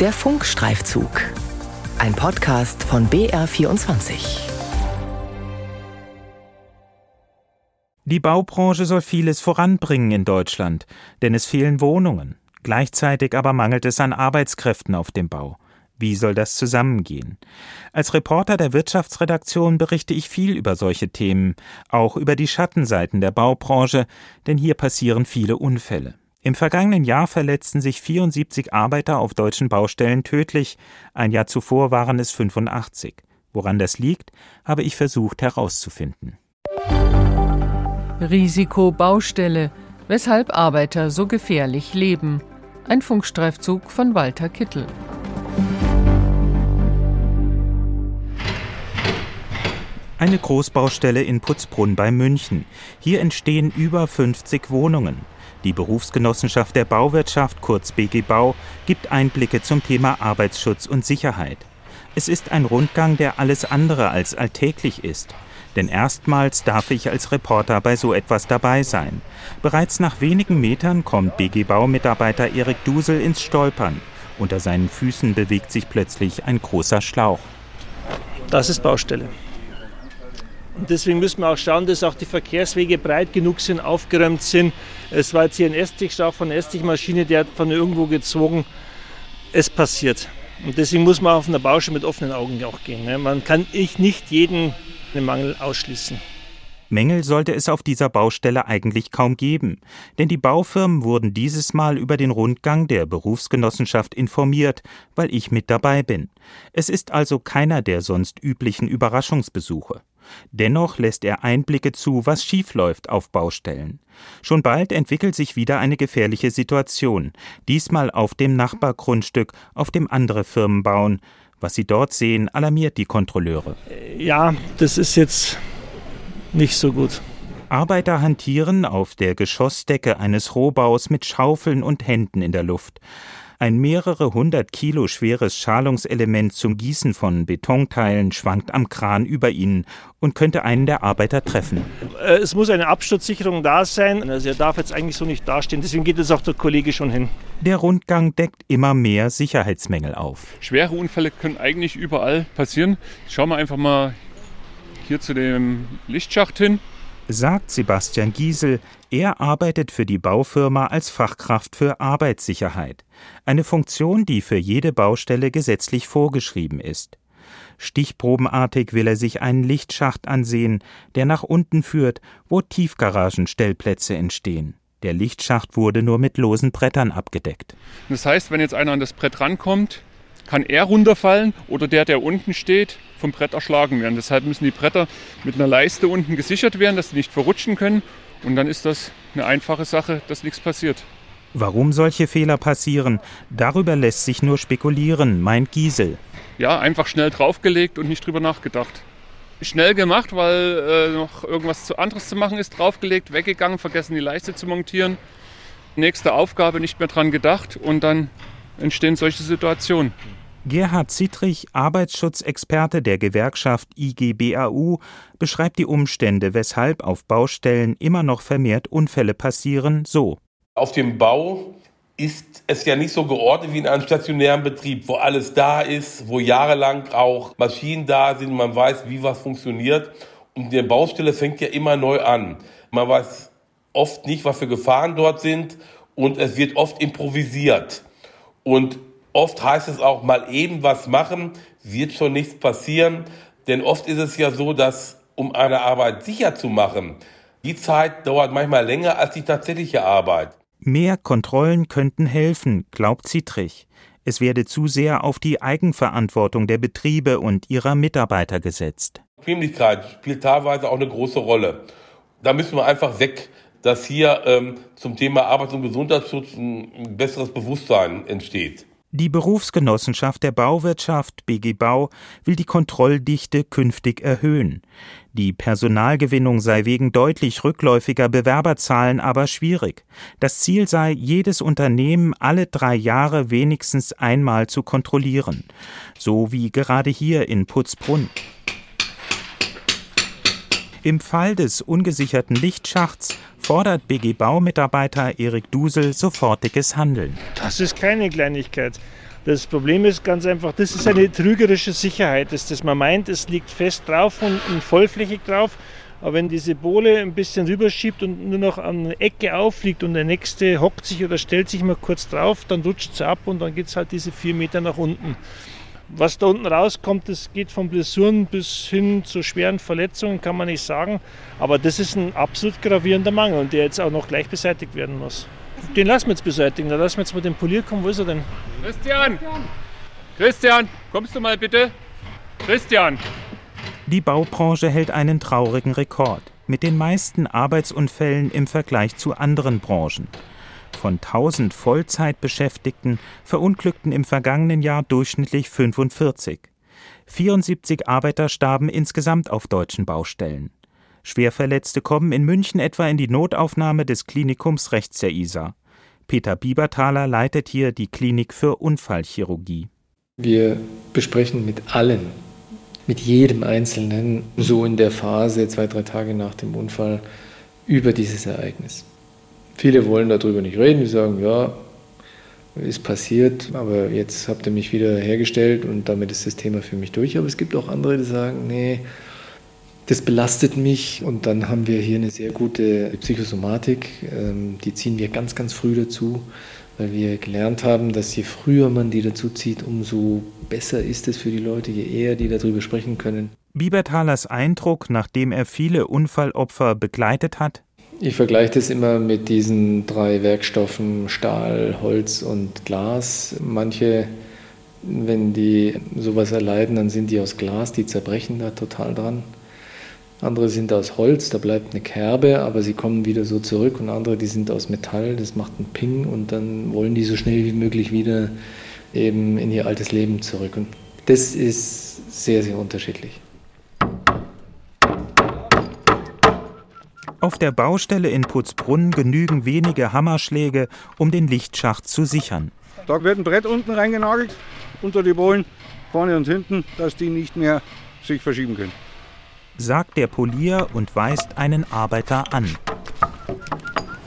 Der Funkstreifzug. Ein Podcast von BR24. Die Baubranche soll vieles voranbringen in Deutschland, denn es fehlen Wohnungen. Gleichzeitig aber mangelt es an Arbeitskräften auf dem Bau. Wie soll das zusammengehen? Als Reporter der Wirtschaftsredaktion berichte ich viel über solche Themen, auch über die Schattenseiten der Baubranche, denn hier passieren viele Unfälle. Im vergangenen Jahr verletzten sich 74 Arbeiter auf deutschen Baustellen tödlich, ein Jahr zuvor waren es 85. Woran das liegt, habe ich versucht herauszufinden. Risikobaustelle, weshalb Arbeiter so gefährlich leben. Ein Funkstreifzug von Walter Kittel. Eine Großbaustelle in Putzbrunn bei München. Hier entstehen über 50 Wohnungen. Die Berufsgenossenschaft der Bauwirtschaft, kurz BG Bau, gibt Einblicke zum Thema Arbeitsschutz und Sicherheit. Es ist ein Rundgang, der alles andere als alltäglich ist. Denn erstmals darf ich als Reporter bei so etwas dabei sein. Bereits nach wenigen Metern kommt BG Bau-Mitarbeiter Erik Dusel ins Stolpern. Unter seinen Füßen bewegt sich plötzlich ein großer Schlauch. Das ist Baustelle. Deswegen müssen wir auch schauen, dass auch die Verkehrswege breit genug sind, aufgeräumt sind. Es war jetzt hier ein Esstichschlauch von einer Esstichmaschine, der hat von irgendwo gezogen. Es passiert. Und deswegen muss man auf einer Baustelle mit offenen Augen auch gehen. Ne? Man kann nicht jeden Mangel ausschließen. Mängel sollte es auf dieser Baustelle eigentlich kaum geben, denn die Baufirmen wurden dieses Mal über den Rundgang der Berufsgenossenschaft informiert, weil ich mit dabei bin. Es ist also keiner der sonst üblichen Überraschungsbesuche. Dennoch lässt er Einblicke zu, was schiefläuft auf Baustellen. Schon bald entwickelt sich wieder eine gefährliche Situation, diesmal auf dem Nachbargrundstück, auf dem andere Firmen bauen. Was sie dort sehen, alarmiert die Kontrolleure. Ja, das ist jetzt nicht so gut. Arbeiter hantieren auf der Geschossdecke eines Rohbaus mit Schaufeln und Händen in der Luft. Ein mehrere hundert Kilo schweres Schalungselement zum Gießen von Betonteilen schwankt am Kran über ihnen und könnte einen der Arbeiter treffen. Äh, es muss eine Absturzsicherung da sein. Also er darf jetzt eigentlich so nicht dastehen. Deswegen geht es auch der Kollege schon hin. Der Rundgang deckt immer mehr Sicherheitsmängel auf. Schwere Unfälle können eigentlich überall passieren. Schauen wir einfach mal hier zu dem Lichtschacht hin sagt Sebastian Giesel. Er arbeitet für die Baufirma als Fachkraft für Arbeitssicherheit, eine Funktion, die für jede Baustelle gesetzlich vorgeschrieben ist. Stichprobenartig will er sich einen Lichtschacht ansehen, der nach unten führt, wo Tiefgaragenstellplätze entstehen. Der Lichtschacht wurde nur mit losen Brettern abgedeckt. Das heißt, wenn jetzt einer an das Brett rankommt, kann er runterfallen oder der, der unten steht, vom Brett erschlagen werden. Deshalb müssen die Bretter mit einer Leiste unten gesichert werden, dass sie nicht verrutschen können. Und dann ist das eine einfache Sache, dass nichts passiert. Warum solche Fehler passieren, darüber lässt sich nur spekulieren, meint Giesel. Ja, einfach schnell draufgelegt und nicht drüber nachgedacht. Schnell gemacht, weil äh, noch irgendwas anderes zu machen ist, draufgelegt, weggegangen, vergessen die Leiste zu montieren. Nächste Aufgabe nicht mehr dran gedacht und dann entstehen solche Situationen. Gerhard Zittrich, Arbeitsschutzexperte der Gewerkschaft IGBAU, beschreibt die Umstände, weshalb auf Baustellen immer noch vermehrt Unfälle passieren, so. Auf dem Bau ist es ja nicht so geordnet wie in einem stationären Betrieb, wo alles da ist, wo jahrelang auch Maschinen da sind, man weiß, wie was funktioniert. Und die Baustelle fängt ja immer neu an. Man weiß oft nicht, was für Gefahren dort sind und es wird oft improvisiert. Und Oft heißt es auch mal eben was machen, wird schon nichts passieren. Denn oft ist es ja so, dass um eine Arbeit sicher zu machen, die Zeit dauert manchmal länger als die tatsächliche Arbeit. Mehr Kontrollen könnten helfen, glaubt Zittrich. Es werde zu sehr auf die Eigenverantwortung der Betriebe und ihrer Mitarbeiter gesetzt. Bequemlichkeit spielt teilweise auch eine große Rolle. Da müssen wir einfach weg, dass hier ähm, zum Thema Arbeits- und Gesundheitsschutz ein besseres Bewusstsein entsteht. Die Berufsgenossenschaft der Bauwirtschaft BG Bau will die Kontrolldichte künftig erhöhen. Die Personalgewinnung sei wegen deutlich rückläufiger Bewerberzahlen aber schwierig. Das Ziel sei, jedes Unternehmen alle drei Jahre wenigstens einmal zu kontrollieren. So wie gerade hier in Putzbrunn. Im Fall des ungesicherten Lichtschachts fordert BG Bau-Mitarbeiter Erik Dusel sofortiges Handeln. Das ist keine Kleinigkeit. Das Problem ist ganz einfach, das ist eine trügerische Sicherheit, dass das man meint, es liegt fest drauf und, und vollflächig drauf. Aber wenn diese Bohle ein bisschen rüberschiebt und nur noch an der Ecke aufliegt und der nächste hockt sich oder stellt sich mal kurz drauf, dann rutscht es ab und dann geht es halt diese vier Meter nach unten. Was da unten rauskommt, das geht von Blessuren bis hin zu schweren Verletzungen, kann man nicht sagen. Aber das ist ein absolut gravierender Mangel und der jetzt auch noch gleich beseitigt werden muss. Den lassen wir jetzt beseitigen. Da lassen wir jetzt mal den Polier kommen. Wo ist er denn? Christian! Christian, kommst du mal bitte? Christian! Die Baubranche hält einen traurigen Rekord mit den meisten Arbeitsunfällen im Vergleich zu anderen Branchen. Von 1000 Vollzeitbeschäftigten verunglückten im vergangenen Jahr durchschnittlich 45. 74 Arbeiter starben insgesamt auf deutschen Baustellen. Schwerverletzte kommen in München etwa in die Notaufnahme des Klinikums rechts der Isar. Peter Bieberthaler leitet hier die Klinik für Unfallchirurgie. Wir besprechen mit allen, mit jedem Einzelnen, so in der Phase zwei, drei Tage nach dem Unfall, über dieses Ereignis. Viele wollen darüber nicht reden, die sagen, ja, ist passiert, aber jetzt habt ihr mich wieder hergestellt und damit ist das Thema für mich durch. Aber es gibt auch andere, die sagen, nee, das belastet mich und dann haben wir hier eine sehr gute Psychosomatik, ähm, die ziehen wir ganz, ganz früh dazu, weil wir gelernt haben, dass je früher man die dazu zieht, umso besser ist es für die Leute, je eher die darüber sprechen können. Biebertalers Eindruck, nachdem er viele Unfallopfer begleitet hat? Ich vergleiche das immer mit diesen drei Werkstoffen Stahl, Holz und Glas. Manche, wenn die sowas erleiden, dann sind die aus Glas, die zerbrechen da total dran. Andere sind aus Holz, da bleibt eine Kerbe, aber sie kommen wieder so zurück. Und andere, die sind aus Metall, das macht einen Ping und dann wollen die so schnell wie möglich wieder eben in ihr altes Leben zurück. Und das ist sehr, sehr unterschiedlich. Auf der Baustelle in Putzbrunn genügen wenige Hammerschläge, um den Lichtschacht zu sichern. Da wird ein Brett unten reingenagelt, unter die Bohlen, vorne und hinten, dass die nicht mehr sich verschieben können sagt der Polier und weist einen Arbeiter an.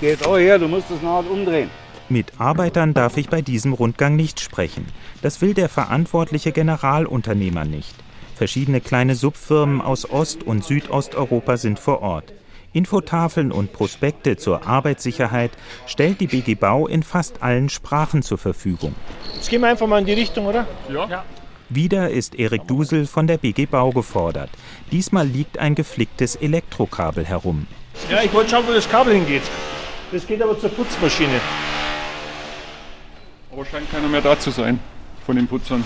Geh jetzt auch her, du musst das nachher umdrehen. Mit Arbeitern darf ich bei diesem Rundgang nicht sprechen. Das will der verantwortliche Generalunternehmer nicht. Verschiedene kleine Subfirmen aus Ost- und Südosteuropa sind vor Ort. Infotafeln und Prospekte zur Arbeitssicherheit stellt die BG Bau in fast allen Sprachen zur Verfügung. Jetzt gehen wir einfach mal in die Richtung, oder? Ja. ja. Wieder ist Erik Dusel von der BG Bau gefordert. Diesmal liegt ein geflicktes Elektrokabel herum. Ja, ich wollte schauen, wo das Kabel hingeht. Das geht aber zur Putzmaschine. Aber scheint keiner mehr da zu sein von den Putzern.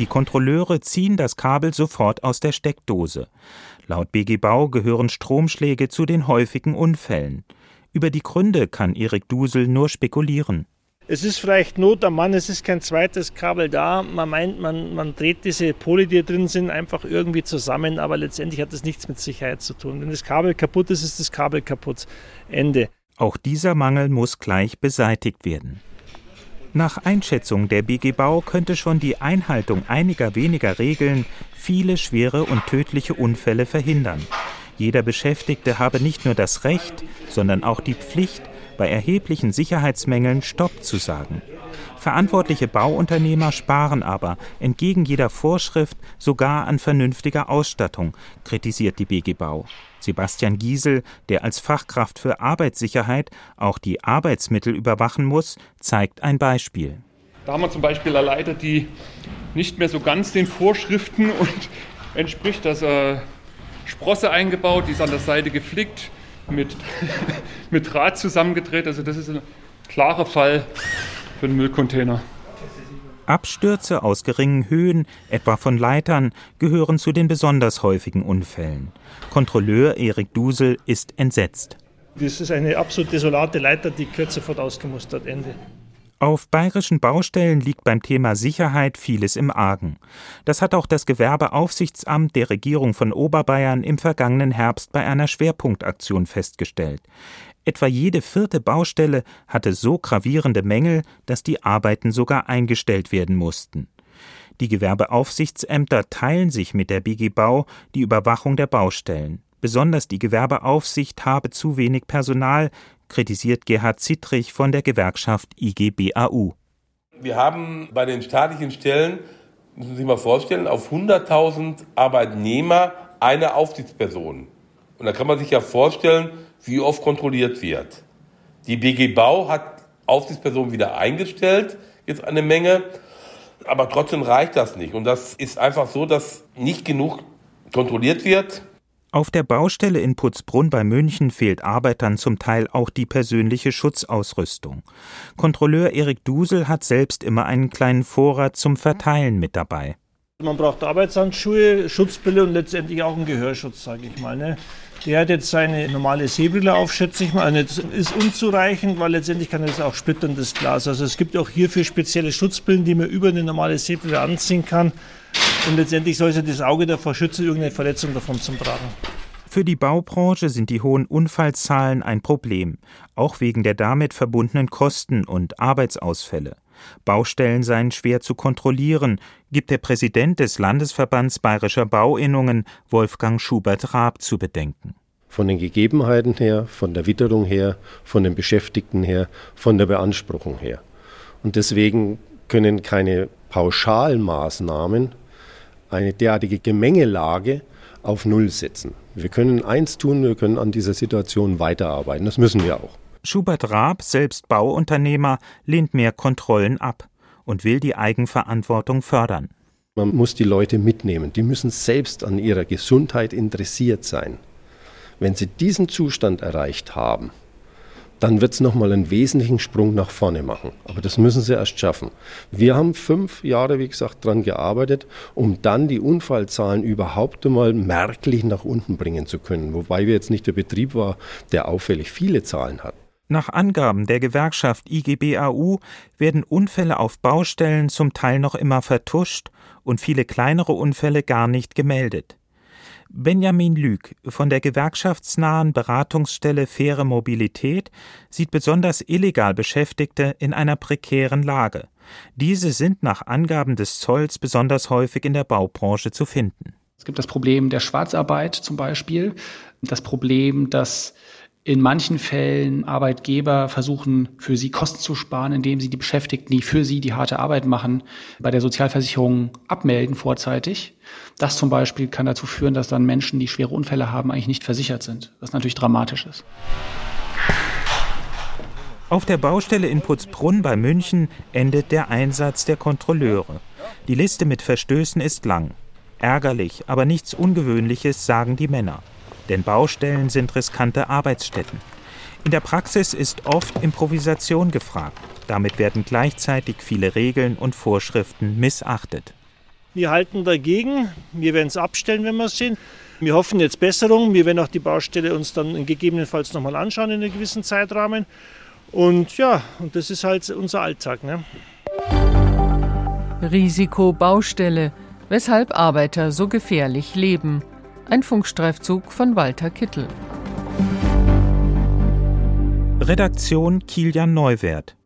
Die Kontrolleure ziehen das Kabel sofort aus der Steckdose. Laut BG Bau gehören Stromschläge zu den häufigen Unfällen. Über die Gründe kann Erik Dusel nur spekulieren. Es ist vielleicht Not am Mann, es ist kein zweites Kabel da. Man meint, man, man dreht diese Pole, die drin sind, einfach irgendwie zusammen, aber letztendlich hat das nichts mit Sicherheit zu tun. Wenn das Kabel kaputt ist, ist das Kabel kaputt. Ende. Auch dieser Mangel muss gleich beseitigt werden. Nach Einschätzung der BG Bau könnte schon die Einhaltung einiger weniger Regeln viele schwere und tödliche Unfälle verhindern. Jeder Beschäftigte habe nicht nur das Recht, sondern auch die Pflicht, bei erheblichen Sicherheitsmängeln Stopp zu sagen. Verantwortliche Bauunternehmer sparen aber, entgegen jeder Vorschrift, sogar an vernünftiger Ausstattung, kritisiert die BG Bau. Sebastian Giesel, der als Fachkraft für Arbeitssicherheit auch die Arbeitsmittel überwachen muss, zeigt ein Beispiel. Da haben wir zum Beispiel eine Leiter, die nicht mehr so ganz den Vorschriften und entspricht. Das äh, Sprosse eingebaut, die ist an der Seite geflickt mit, mit Draht zusammengedreht. Also das ist ein klarer Fall für einen Müllcontainer. Abstürze aus geringen Höhen, etwa von Leitern, gehören zu den besonders häufigen Unfällen. Kontrolleur Erik Dusel ist entsetzt. Das ist eine absolut desolate Leiter, die gehört sofort ausgemustert. Ende. Auf bayerischen Baustellen liegt beim Thema Sicherheit vieles im Argen. Das hat auch das Gewerbeaufsichtsamt der Regierung von Oberbayern im vergangenen Herbst bei einer Schwerpunktaktion festgestellt. Etwa jede vierte Baustelle hatte so gravierende Mängel, dass die Arbeiten sogar eingestellt werden mussten. Die Gewerbeaufsichtsämter teilen sich mit der BG Bau die Überwachung der Baustellen. Besonders die Gewerbeaufsicht habe zu wenig Personal, kritisiert Gerhard Zittrich von der Gewerkschaft IGBAU. Wir haben bei den staatlichen Stellen, müssen Sie sich mal vorstellen, auf 100.000 Arbeitnehmer eine Aufsichtsperson. Und da kann man sich ja vorstellen, wie oft kontrolliert wird. Die BG Bau hat Aufsichtspersonen wieder eingestellt, jetzt eine Menge. Aber trotzdem reicht das nicht. Und das ist einfach so, dass nicht genug kontrolliert wird. Auf der Baustelle in Putzbrunn bei München fehlt Arbeitern zum Teil auch die persönliche Schutzausrüstung. Kontrolleur Erik Dusel hat selbst immer einen kleinen Vorrat zum Verteilen mit dabei. Man braucht Arbeitshandschuhe, Schutzbrille und letztendlich auch einen Gehörschutz, sage ich mal. Ne? Der hat jetzt seine normale Sehbrille auf, schätze ich mal. Und jetzt ist unzureichend, weil letztendlich kann das auch splitterndes Glas. Also es gibt auch hierfür spezielle Schutzbrillen, die man über eine normale Sehbrille anziehen kann. Und letztendlich soll sich das Auge davor schützen, irgendeine Verletzung davon zu tragen. Für die Baubranche sind die hohen Unfallzahlen ein Problem, auch wegen der damit verbundenen Kosten und Arbeitsausfälle. Baustellen seien schwer zu kontrollieren, gibt der Präsident des Landesverbands Bayerischer Bauinnungen Wolfgang Schubert-Raab zu bedenken. Von den Gegebenheiten her, von der Witterung her, von den Beschäftigten her, von der Beanspruchung her. Und deswegen können keine Pauschalmaßnahmen eine derartige Gemengelage auf Null setzen. Wir können eins tun, wir können an dieser Situation weiterarbeiten. Das müssen wir auch. Schubert Raab, selbst Bauunternehmer, lehnt mehr Kontrollen ab und will die Eigenverantwortung fördern. Man muss die Leute mitnehmen. Die müssen selbst an ihrer Gesundheit interessiert sein. Wenn sie diesen Zustand erreicht haben, dann wird es nochmal einen wesentlichen Sprung nach vorne machen. Aber das müssen sie erst schaffen. Wir haben fünf Jahre, wie gesagt, daran gearbeitet, um dann die Unfallzahlen überhaupt einmal merklich nach unten bringen zu können. Wobei wir jetzt nicht der Betrieb war, der auffällig viele Zahlen hat. Nach Angaben der Gewerkschaft IGBAU werden Unfälle auf Baustellen zum Teil noch immer vertuscht und viele kleinere Unfälle gar nicht gemeldet. Benjamin Lüg von der gewerkschaftsnahen Beratungsstelle Faire Mobilität sieht besonders illegal Beschäftigte in einer prekären Lage. Diese sind nach Angaben des Zolls besonders häufig in der Baubranche zu finden. Es gibt das Problem der Schwarzarbeit zum Beispiel, das Problem, dass in manchen Fällen Arbeitgeber versuchen, für sie Kosten zu sparen, indem sie die Beschäftigten, die für sie die harte Arbeit machen, bei der Sozialversicherung abmelden vorzeitig. Das zum Beispiel kann dazu führen, dass dann Menschen, die schwere Unfälle haben, eigentlich nicht versichert sind, was natürlich dramatisch ist. Auf der Baustelle in Putzbrunn bei München endet der Einsatz der Kontrolleure. Die Liste mit Verstößen ist lang. Ärgerlich, aber nichts Ungewöhnliches, sagen die Männer denn Baustellen sind riskante Arbeitsstätten. In der Praxis ist oft Improvisation gefragt. Damit werden gleichzeitig viele Regeln und Vorschriften missachtet. Wir halten dagegen. Wir werden es abstellen, wenn wir es sehen. Wir hoffen jetzt Besserung. Wir werden auch die Baustelle uns dann gegebenenfalls nochmal anschauen in einem gewissen Zeitrahmen. Und ja, und das ist halt unser Alltag. Ne? Risiko Baustelle, weshalb Arbeiter so gefährlich leben. Ein Funkstreifzug von Walter Kittel. Redaktion Kilian Neuwert